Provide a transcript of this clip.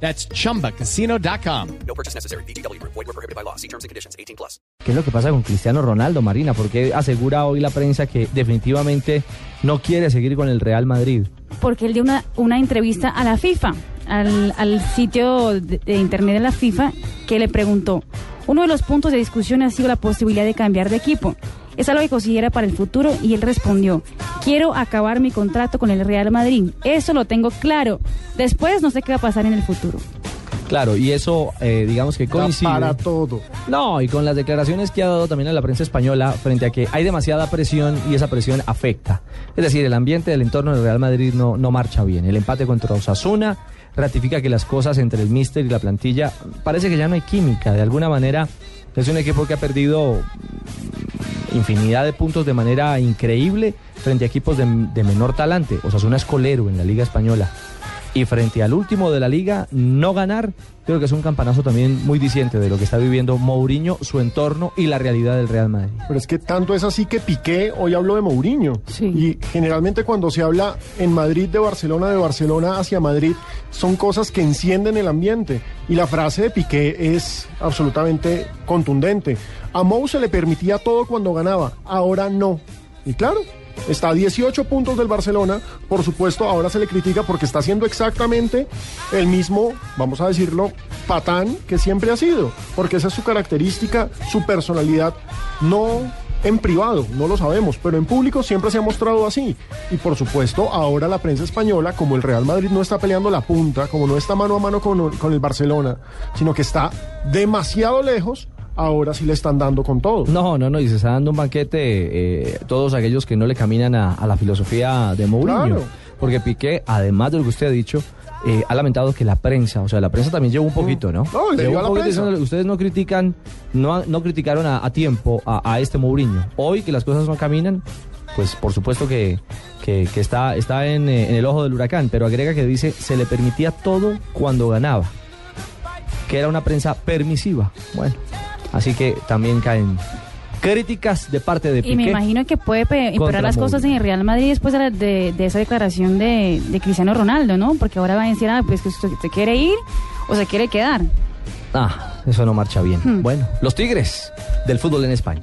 That's chumbacasino.com. No purchase necessary. BGW. Void were prohibited by law. See terms and conditions. 18 plus. ¿Qué es lo que pasa con Cristiano Ronaldo, Marina? Porque asegura hoy la prensa que definitivamente no quiere seguir con el Real Madrid. porque él dio una, una entrevista a la FIFA, al, al sitio de, de internet de la FIFA, que le preguntó, uno de los puntos de discusión ha sido la posibilidad de cambiar de equipo. Es algo que considera para el futuro y él respondió, quiero acabar mi contrato con el Real Madrid. Eso lo tengo claro. Después no sé qué va a pasar en el futuro. Claro, y eso, eh, digamos que coincide. para todo. No, y con las declaraciones que ha dado también a la prensa española frente a que hay demasiada presión y esa presión afecta. Es decir, el ambiente del entorno del Real Madrid no, no marcha bien. El empate contra Osasuna ratifica que las cosas entre el míster y la plantilla parece que ya no hay química. De alguna manera es un equipo que ha perdido infinidad de puntos de manera increíble frente a equipos de, menor talante. Osasuna es colero en la Liga Española. Y frente al último de la liga, no ganar, creo que es un campanazo también muy diciente de lo que está viviendo Mourinho, su entorno y la realidad del Real Madrid. Pero es que tanto es así que Piqué hoy habló de Mourinho. Sí. Y generalmente cuando se habla en Madrid de Barcelona, de Barcelona hacia Madrid, son cosas que encienden el ambiente. Y la frase de Piqué es absolutamente contundente. A Mou se le permitía todo cuando ganaba, ahora no. Y claro, está a 18 puntos del Barcelona. Por supuesto, ahora se le critica porque está haciendo exactamente el mismo, vamos a decirlo, patán que siempre ha sido. Porque esa es su característica, su personalidad. No en privado, no lo sabemos, pero en público siempre se ha mostrado así. Y por supuesto, ahora la prensa española, como el Real Madrid no está peleando la punta, como no está mano a mano con, con el Barcelona, sino que está demasiado lejos, ahora sí le están dando con todo. No, no, no, y se está dando un banquete eh, todos aquellos que no le caminan a, a la filosofía de Mourinho. Claro. Porque Piqué, además de lo que usted ha dicho, eh, ha lamentado que la prensa, o sea, la prensa también lleva un poquito, ¿no? Le la un poquito prensa. diciendo, ustedes no critican, no, no criticaron a, a tiempo a, a este Mourinho. Hoy que las cosas no caminan, pues por supuesto que, que- que está, está en, eh, en el ojo del huracán, pero agrega que dice, se le permitía todo cuando ganaba, que era una prensa permisiva. Bueno, así que también caen críticas de parte de Piqué. Y me imagino que puede pe- empeorar las cosas en el Real Madrid después de, la- de- de esa declaración de, de Cristiano Ronaldo, ¿no? Porque ahora va a decir, ah, pues que usted se quiere ir o se quiere quedar. Ah, eso no marcha bien. Hmm. Bueno, los Tigres del fútbol en España.